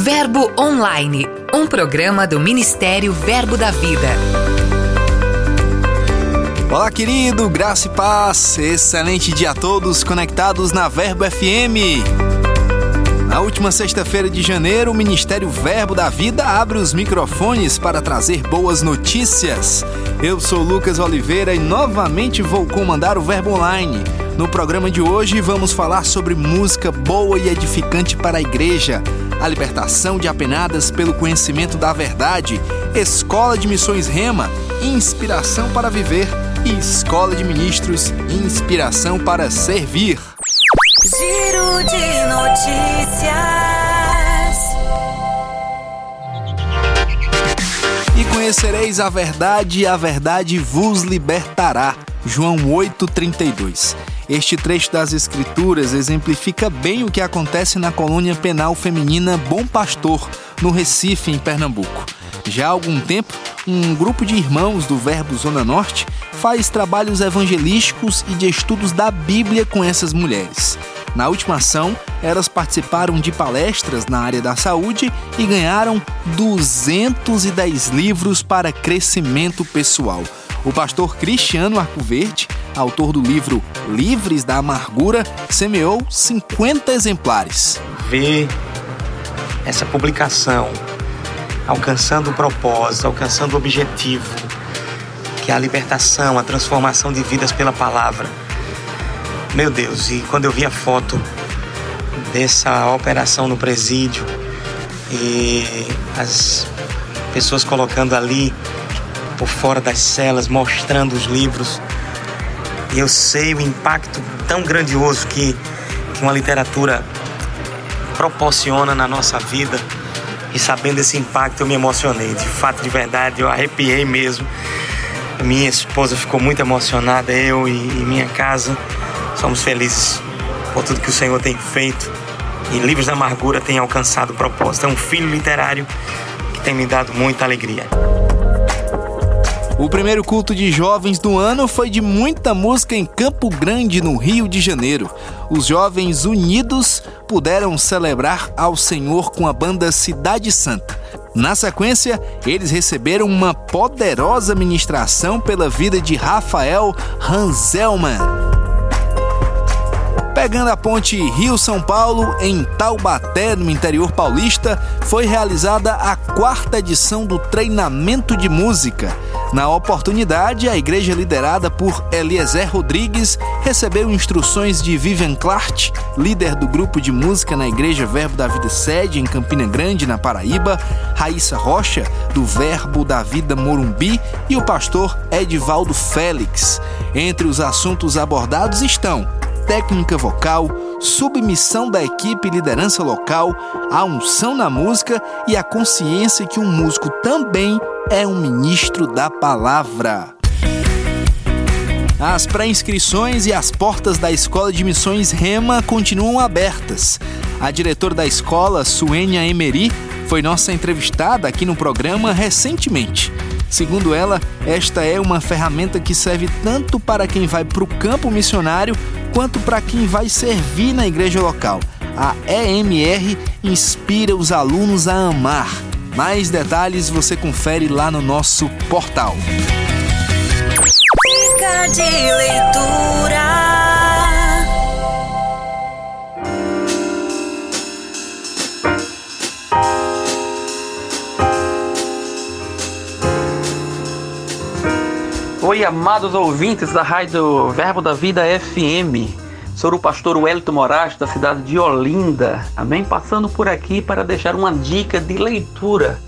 Verbo Online, um programa do Ministério Verbo da Vida. Olá, querido, graça e paz. Excelente dia a todos conectados na Verbo FM. Na última sexta-feira de janeiro, o Ministério Verbo da Vida abre os microfones para trazer boas notícias. Eu sou Lucas Oliveira e novamente vou comandar o Verbo Online. No programa de hoje vamos falar sobre música boa e edificante para a igreja a libertação de apenadas pelo conhecimento da verdade, Escola de Missões Rema, inspiração para viver e Escola de Ministros, inspiração para servir. Giro de notícias. E conhecereis a verdade, e a verdade vos libertará. João 8:32. Este trecho das Escrituras exemplifica bem o que acontece na colônia penal feminina Bom Pastor, no Recife, em Pernambuco. Já há algum tempo, um grupo de irmãos do Verbo Zona Norte faz trabalhos evangelísticos e de estudos da Bíblia com essas mulheres. Na última ação, elas participaram de palestras na área da saúde e ganharam 210 livros para crescimento pessoal. O pastor Cristiano Arcoverde autor do livro Livres da Amargura, semeou 50 exemplares. Ver essa publicação alcançando o propósito, alcançando o objetivo, que é a libertação, a transformação de vidas pela palavra. Meu Deus, e quando eu vi a foto dessa operação no presídio e as pessoas colocando ali por fora das celas, mostrando os livros, e eu sei o impacto tão grandioso que, que uma literatura proporciona na nossa vida. E sabendo esse impacto, eu me emocionei. De fato, de verdade, eu arrepiei mesmo. Minha esposa ficou muito emocionada, eu e, e minha casa. Somos felizes por tudo que o Senhor tem feito. E Livros da Amargura tem alcançado o propósito. É um filho literário que tem me dado muita alegria. O primeiro culto de jovens do ano foi de muita música em Campo Grande, no Rio de Janeiro. Os jovens unidos puderam celebrar ao Senhor com a banda Cidade Santa. Na sequência, eles receberam uma poderosa ministração pela vida de Rafael Hanselman. Pegando a ponte Rio-São Paulo, em Taubaté, no interior paulista, foi realizada a quarta edição do treinamento de música. Na oportunidade, a igreja liderada por Eliezer Rodrigues recebeu instruções de Vivian Clark, líder do grupo de música na Igreja Verbo da Vida Sede, em Campina Grande, na Paraíba, Raíssa Rocha, do Verbo da Vida Morumbi, e o pastor Edivaldo Félix. Entre os assuntos abordados estão técnica vocal, submissão da equipe e liderança local, a unção na música e a consciência que um músico também é um ministro da palavra. As pré-inscrições e as portas da Escola de Missões Rema continuam abertas. A diretora da escola, Suênia Emery, foi nossa entrevistada aqui no programa recentemente. Segundo ela, esta é uma ferramenta que serve tanto para quem vai para o campo missionário quanto para quem vai servir na igreja local. A EMR inspira os alunos a amar. Mais detalhes você confere lá no nosso portal. De leitura. Amados ouvintes da Rádio Verbo da Vida FM. Sou o pastor Wellington Moraes, da cidade de Olinda. Amém? Passando por aqui para deixar uma dica de leitura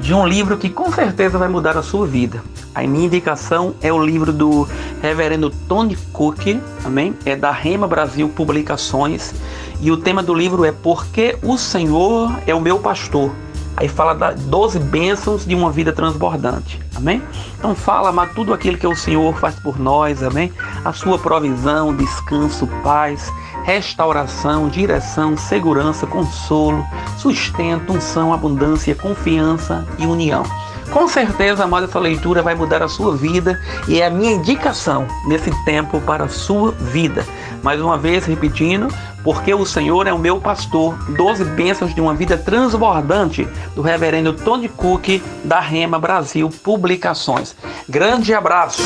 de um livro que com certeza vai mudar a sua vida. A minha indicação é o livro do reverendo Tony Cook, amém? É da Rema Brasil Publicações. E o tema do livro é Porque o Senhor é o meu pastor. Aí fala das 12 bênçãos de uma vida transbordante. Amém? Então fala, mas tudo aquilo que o Senhor faz por nós, amém? A sua provisão, descanso, paz, restauração, direção, segurança, consolo, sustento, unção, abundância, confiança e união. Com certeza, amada, essa leitura vai mudar a sua vida e é a minha indicação nesse tempo para a sua vida. Mais uma vez, repetindo, porque o Senhor é o meu pastor. Doze bênçãos de uma vida transbordante do reverendo Tony Cook da Rema Brasil Publicações. Grande abraço.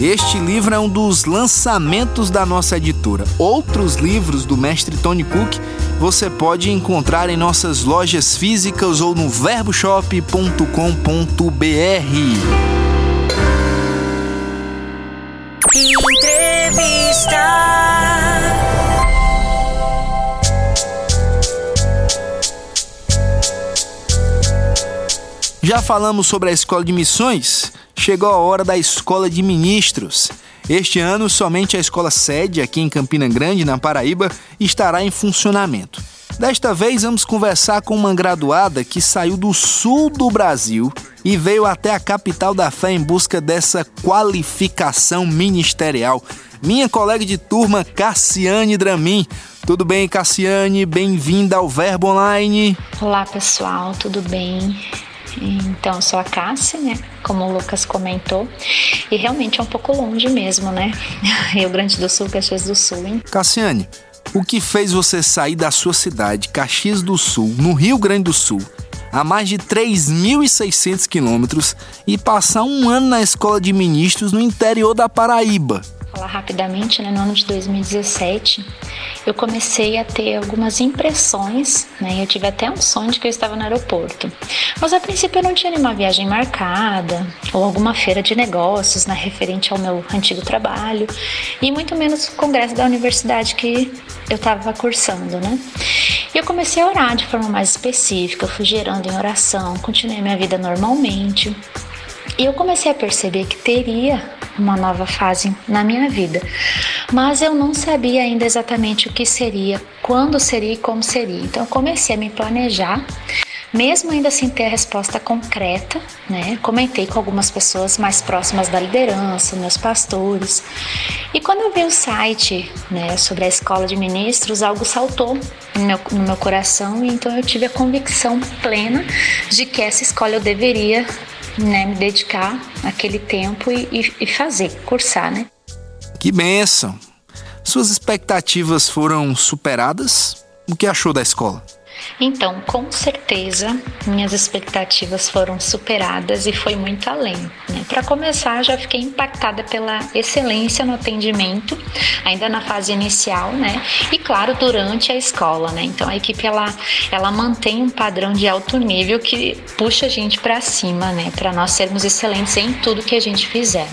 Este livro é um dos lançamentos da nossa editora. Outros livros do mestre Tony Cook você pode encontrar em nossas lojas físicas ou no verboshop.com.br. Entrevista. Já falamos sobre a escola de missões? Chegou a hora da escola de ministros. Este ano, somente a escola sede, aqui em Campina Grande, na Paraíba, estará em funcionamento. Desta vez, vamos conversar com uma graduada que saiu do sul do Brasil e veio até a capital da fé em busca dessa qualificação ministerial. Minha colega de turma, Cassiane Dramin. Tudo bem, Cassiane? Bem-vinda ao Verbo Online. Olá, pessoal, tudo bem? Então, sou a Cássia, né? Como o Lucas comentou. E realmente é um pouco longe mesmo, né? Rio Grande do Sul, Caxias do Sul, hein? Cassiane, o que fez você sair da sua cidade, Caxias do Sul, no Rio Grande do Sul, a mais de 3.600 quilômetros e passar um ano na escola de ministros no interior da Paraíba? Falar rapidamente, né, no ano de 2017, eu comecei a ter algumas impressões, né, eu tive até um sonho de que eu estava no aeroporto. Mas a princípio eu não tinha nenhuma viagem marcada, ou alguma feira de negócios, né, referente ao meu antigo trabalho, e muito menos o congresso da universidade que eu estava cursando, né. E eu comecei a orar de forma mais específica, eu fui gerando em oração, continuei minha vida normalmente, e eu comecei a perceber que teria uma nova fase na minha vida, mas eu não sabia ainda exatamente o que seria, quando seria e como seria. Então eu comecei a me planejar mesmo ainda sem ter a resposta concreta, né? Comentei com algumas pessoas mais próximas da liderança, meus pastores. E quando eu vi o site, né, sobre a escola de ministros, algo saltou no meu, no meu coração e então eu tive a convicção plena de que essa escola eu deveria né, me dedicar aquele tempo e, e fazer, cursar, né? Que benção! Suas expectativas foram superadas? O que achou da escola? Então, com certeza, minhas expectativas foram superadas e foi muito além. Né? Para começar, já fiquei impactada pela excelência no atendimento, ainda na fase inicial, né? E claro, durante a escola, né? Então, a equipe ela, ela mantém um padrão de alto nível que puxa a gente para cima, né? Para nós sermos excelentes em tudo que a gente fizer,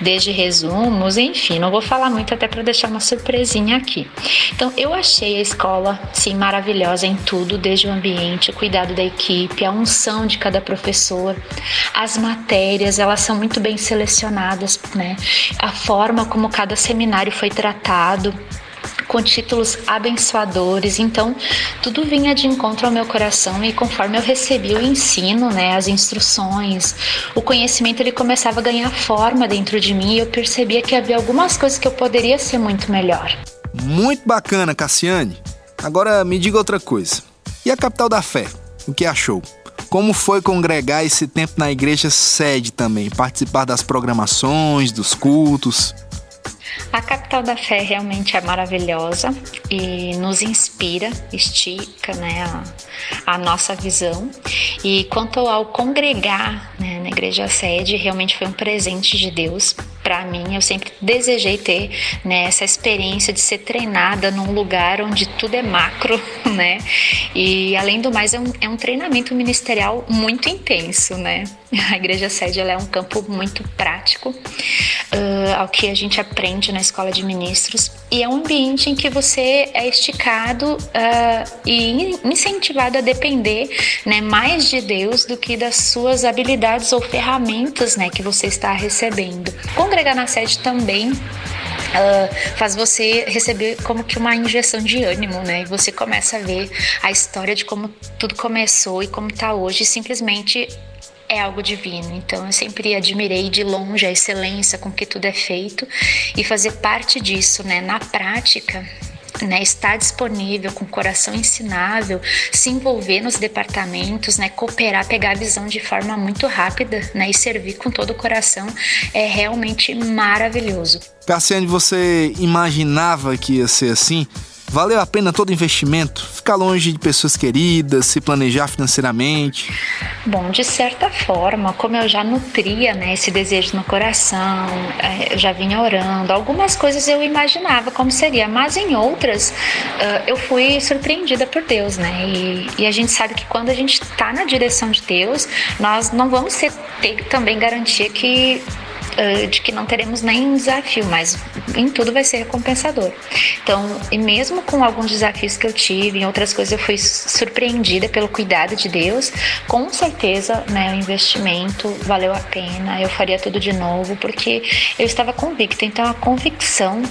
desde resumos, enfim. Não vou falar muito até para deixar uma surpresinha aqui. Então, eu achei a escola sim maravilhosa em tudo, desde o ambiente, o cuidado da equipe, a unção de cada professor, as matérias, elas são muito bem selecionadas, né? A forma como cada seminário foi tratado, com títulos abençoadores. Então, tudo vinha de encontro ao meu coração e conforme eu recebi o ensino, né, as instruções, o conhecimento ele começava a ganhar forma dentro de mim e eu percebia que havia algumas coisas que eu poderia ser muito melhor. Muito bacana, Cassiane. Agora me diga outra coisa. E a capital da fé? O que achou? Como foi congregar esse tempo na igreja sede também? Participar das programações, dos cultos? A capital da fé realmente é maravilhosa e nos inspira, estica né, a, a nossa visão. E quanto ao congregar né, na igreja sede, realmente foi um presente de Deus para mim. Eu sempre desejei ter né, essa experiência de ser treinada num lugar onde tudo é macro, né? E além do mais, é um, é um treinamento ministerial muito intenso, né? A igreja sede é um campo muito prático uh, ao que a gente aprende na escola de ministros e é um ambiente em que você é esticado uh, e incentivado a depender né, mais de Deus do que das suas habilidades ou ferramentas né, que você está recebendo. Congregar na sede também Uh, faz você receber como que uma injeção de ânimo, né? E você começa a ver a história de como tudo começou e como está hoje, simplesmente é algo divino. Então eu sempre admirei de longe a excelência com que tudo é feito e fazer parte disso, né, na prática, né, estar disponível, com o coração ensinável, se envolver nos departamentos, né, cooperar, pegar a visão de forma muito rápida né, e servir com todo o coração é realmente maravilhoso. Cassiane, você imaginava que ia ser assim? Valeu a pena todo investimento? Ficar longe de pessoas queridas, se planejar financeiramente? Bom, de certa forma, como eu já nutria né, esse desejo no coração, é, eu já vinha orando, algumas coisas eu imaginava como seria, mas em outras uh, eu fui surpreendida por Deus, né? E, e, a gente sabe que quando a gente está na direção de Deus, nós não vamos ter, também garantia que uh, de que não teremos nenhum desafio, mas em tudo vai ser recompensador. Então, e mesmo com alguns desafios que eu tive, em outras coisas eu fui surpreendida pelo cuidado de Deus, com certeza, né, o investimento valeu a pena, eu faria tudo de novo, porque eu estava convicta. Então, a convicção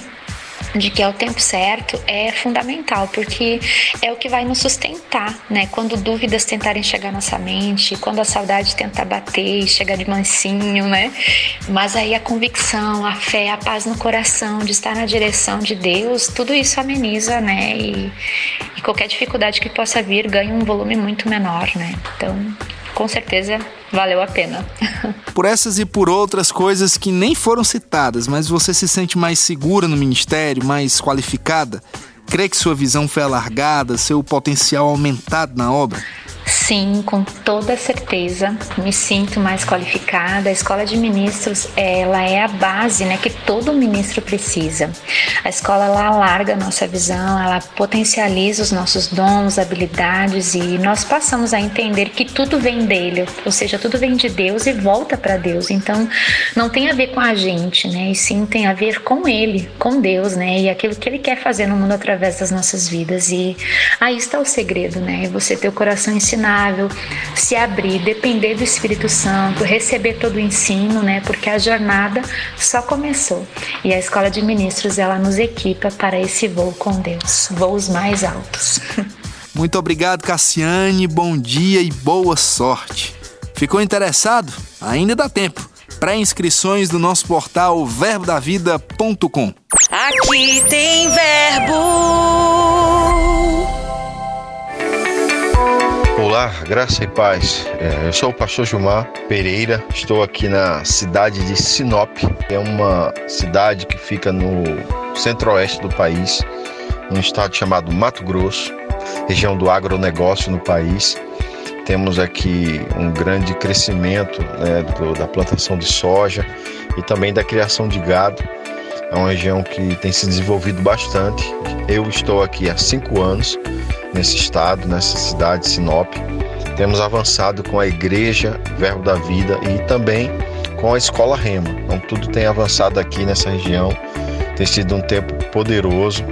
de que é o tempo certo é fundamental, porque é o que vai nos sustentar, né? Quando dúvidas tentarem chegar à nossa mente, quando a saudade tentar bater e chegar de mansinho, né? Mas aí a convicção, a fé, a paz no coração, de estar na direção de Deus, tudo isso ameniza, né? E, e qualquer dificuldade que possa vir ganha um volume muito menor, né? Então, com certeza valeu a pena. por essas e por outras coisas que nem foram citadas, mas você se sente mais segura no ministério, mais qualificada? Crê que sua visão foi alargada, seu potencial aumentado na obra? Sim, com toda certeza. Me sinto mais qualificada. A escola de ministros, ela é a base, né, que todo ministro precisa. A escola ela alarga a nossa visão, ela potencializa os nossos dons, habilidades e nós passamos a entender que tudo vem dele, ou seja, tudo vem de Deus e volta para Deus. Então, não tem a ver com a gente, né? E sim tem a ver com ele, com Deus, né? E aquilo que ele quer fazer no mundo através das nossas vidas. E aí está o segredo, né? Você ter o coração ensinado se abrir, depender do Espírito Santo, receber todo o ensino, né? Porque a jornada só começou. E a escola de ministros ela nos equipa para esse voo com Deus, voos mais altos. Muito obrigado, Cassiane. Bom dia e boa sorte. Ficou interessado? Ainda dá tempo. Pré-inscrições do nosso portal verbodavida.com. Aqui tem verbo. Olá, graça e paz. É, eu sou o pastor Gilmar Pereira, estou aqui na cidade de Sinop, é uma cidade que fica no centro-oeste do país, num estado chamado Mato Grosso, região do agronegócio no país. Temos aqui um grande crescimento né, do, da plantação de soja e também da criação de gado. É uma região que tem se desenvolvido bastante. Eu estou aqui há cinco anos nesse estado, nessa cidade, Sinop. Temos avançado com a Igreja Verbo da Vida e também com a Escola Rema. Então tudo tem avançado aqui nessa região. Tem sido um tempo poderoso.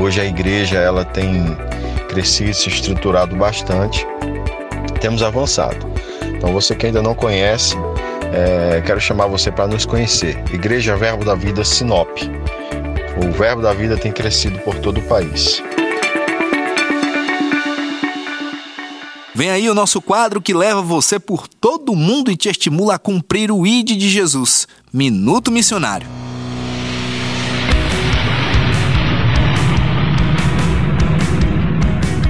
Hoje a igreja ela tem crescido, se estruturado bastante. Temos avançado. Então você que ainda não conhece, é, quero chamar você para nos conhecer. Igreja Verbo da Vida Sinop. O Verbo da Vida tem crescido por todo o país. Vem aí o nosso quadro que leva você por todo o mundo e te estimula a cumprir o ID de Jesus. Minuto Missionário.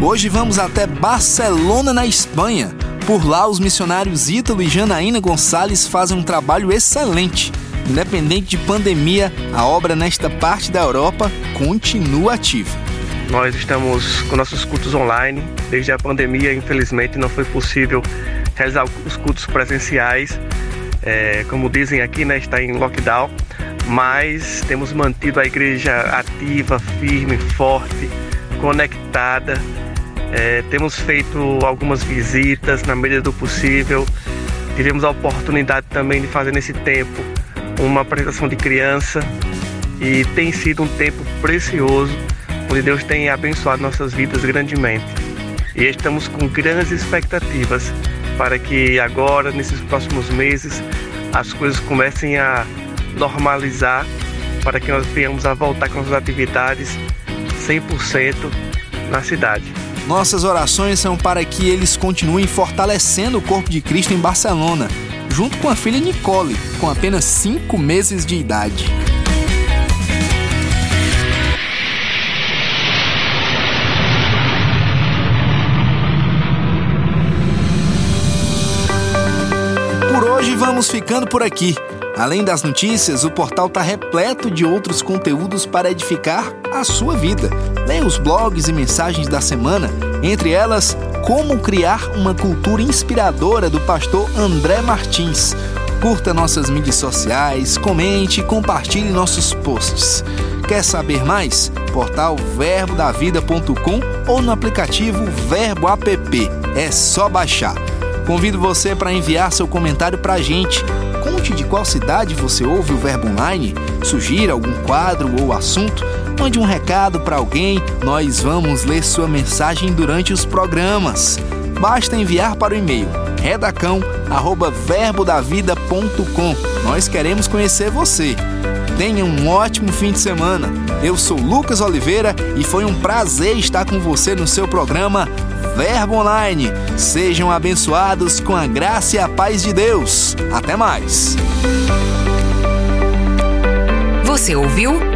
Hoje vamos até Barcelona, na Espanha. Por lá, os missionários Ítalo e Janaína Gonçalves fazem um trabalho excelente. Independente de pandemia, a obra nesta parte da Europa continua ativa. Nós estamos com nossos cultos online. Desde a pandemia, infelizmente, não foi possível realizar os cultos presenciais. É, como dizem aqui, né, está em lockdown, mas temos mantido a igreja ativa, firme, forte, conectada. É, temos feito algumas visitas na medida do possível. Tivemos a oportunidade também de fazer nesse tempo uma apresentação de criança e tem sido um tempo precioso onde Deus tem abençoado nossas vidas grandemente. E estamos com grandes expectativas para que agora, nesses próximos meses, as coisas comecem a normalizar, para que nós venhamos a voltar com as atividades 100% na cidade. Nossas orações são para que eles continuem fortalecendo o corpo de Cristo em Barcelona, junto com a filha Nicole, com apenas cinco meses de idade. Por hoje vamos ficando por aqui. Além das notícias, o portal está repleto de outros conteúdos para edificar a sua vida. Leia os blogs e mensagens da semana, entre elas, Como Criar uma Cultura Inspiradora do pastor André Martins. Curta nossas mídias sociais, comente e compartilhe nossos posts. Quer saber mais? Portal verbodavida.com ou no aplicativo Verbo App. É só baixar. Convido você para enviar seu comentário para a gente. Conte de qual cidade você ouve o Verbo Online, sugira algum quadro ou assunto, mande um recado para alguém, nós vamos ler sua mensagem durante os programas. Basta enviar para o e-mail redacão@verbodavida.com. Nós queremos conhecer você. Tenha um ótimo fim de semana. Eu sou Lucas Oliveira e foi um prazer estar com você no seu programa Verbo Online. Sejam abençoados com a graça e a paz de Deus. Até mais. Você ouviu